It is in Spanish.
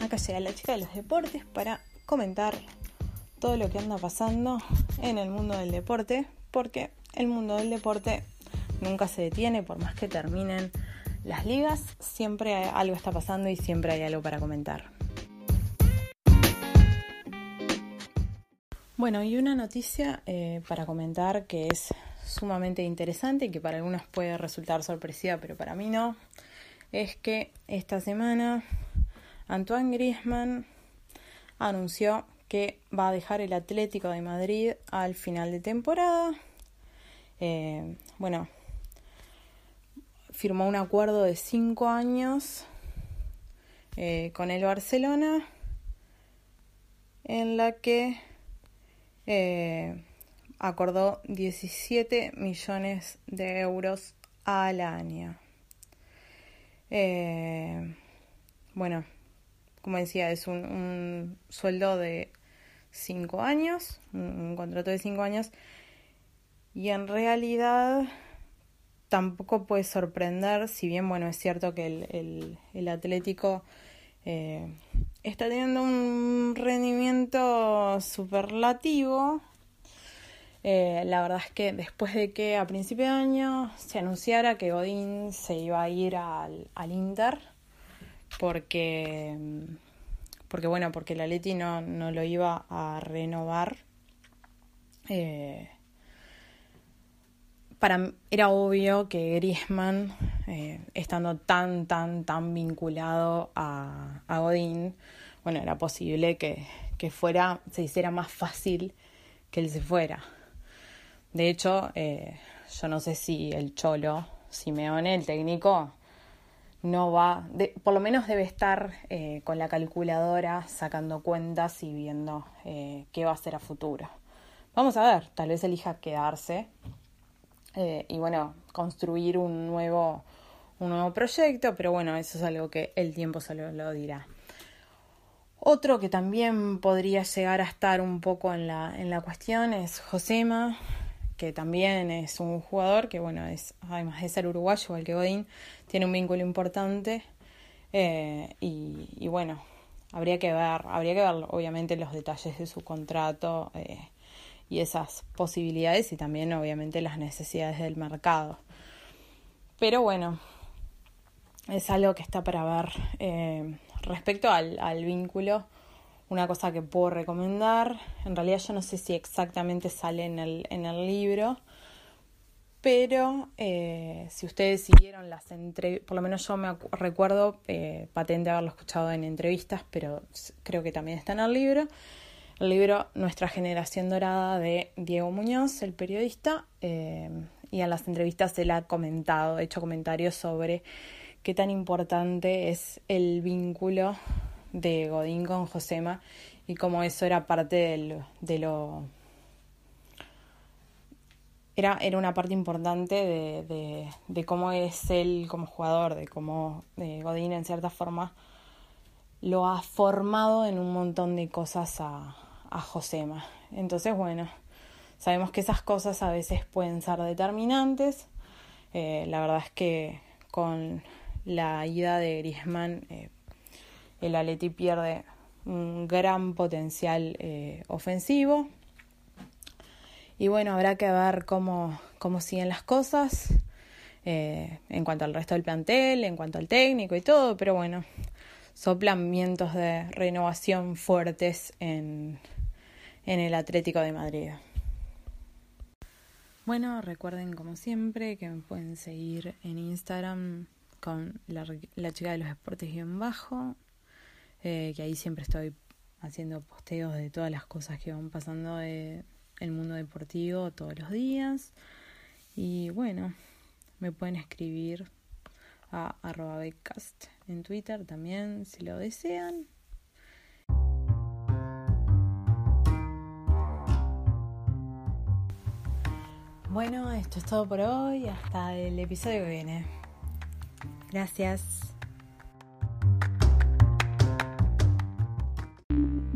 Acá llega la chica de los deportes para comentar todo lo que anda pasando en el mundo del deporte, porque el mundo del deporte nunca se detiene, por más que terminen las ligas, siempre algo está pasando y siempre hay algo para comentar. Bueno, y una noticia eh, para comentar que es sumamente interesante y que para algunos puede resultar sorpresiva, pero para mí no, es que esta semana Antoine Griezmann anunció que va a dejar el Atlético de Madrid al final de temporada. Eh, bueno, firmó un acuerdo de cinco años eh, con el Barcelona en la que eh, acordó 17 millones de euros al año. bueno, como decía, es un, sueldo de cinco años, un, contrato de cinco años, y en realidad tampoco puede sorprender, si bien, bueno, es cierto que el, Atlético eh, está teniendo un rendimiento superlativo. Eh, la verdad es que después de que a principio de año se anunciara que Godín se iba a ir al Inter, porque, porque bueno, porque la Leti no, no lo iba a renovar. Eh, para era obvio que Griezmann, eh, estando tan, tan, tan vinculado a, a Godín, bueno, era posible que, que, fuera, se hiciera más fácil que él se fuera. De hecho, eh, yo no sé si el Cholo, Simeone, el técnico, no va, por lo menos debe estar eh, con la calculadora sacando cuentas y viendo eh, qué va a hacer a futuro. Vamos a ver, tal vez elija quedarse eh, y bueno, construir un nuevo, un nuevo proyecto, pero bueno, eso es algo que el tiempo solo lo dirá. Otro que también podría llegar a estar un poco en la, en la cuestión es Josema, que también es un jugador que, bueno, es, además de ser uruguayo, igual que Godín, tiene un vínculo importante. Eh, y, bueno, habría que ver, habría que ver obviamente los detalles de su contrato eh, y esas posibilidades y también obviamente las necesidades del mercado. Pero bueno, es algo que está para ver. Eh, respecto al, al vínculo, una cosa que puedo recomendar, en realidad yo no sé si exactamente sale en el, en el libro, pero eh, si ustedes siguieron las entrevistas, por lo menos yo me recuerdo eh, patente haberlo escuchado en entrevistas, pero creo que también está en el libro. El libro Nuestra generación dorada de Diego Muñoz, el periodista, eh, y en las entrevistas él ha comentado, hecho comentarios sobre qué tan importante es el vínculo de Godín con Josema y como eso era parte de lo... Era, era una parte importante de, de, de, cómo es él como jugador, de cómo Godín en cierta forma lo ha formado en un montón de cosas a, a Josema. Entonces, bueno, sabemos que esas cosas a veces pueden ser determinantes. Eh, la verdad es que con la ida de Griezmann eh, el Atleti pierde un gran potencial eh, ofensivo. Y bueno, habrá que ver cómo, cómo siguen las cosas eh, en cuanto al resto del plantel, en cuanto al técnico y todo, pero bueno, soplan vientos de renovación fuertes en, en el Atlético de Madrid. Bueno, recuerden como siempre que me pueden seguir en Instagram con la, la chica de los deportes en bajo eh, que ahí siempre estoy haciendo posteos de todas las cosas que van pasando en el mundo deportivo todos los días. Y bueno, me pueden escribir a arroba becast en Twitter también si lo desean. Bueno, esto es todo por hoy. Hasta el episodio que viene. Gracias.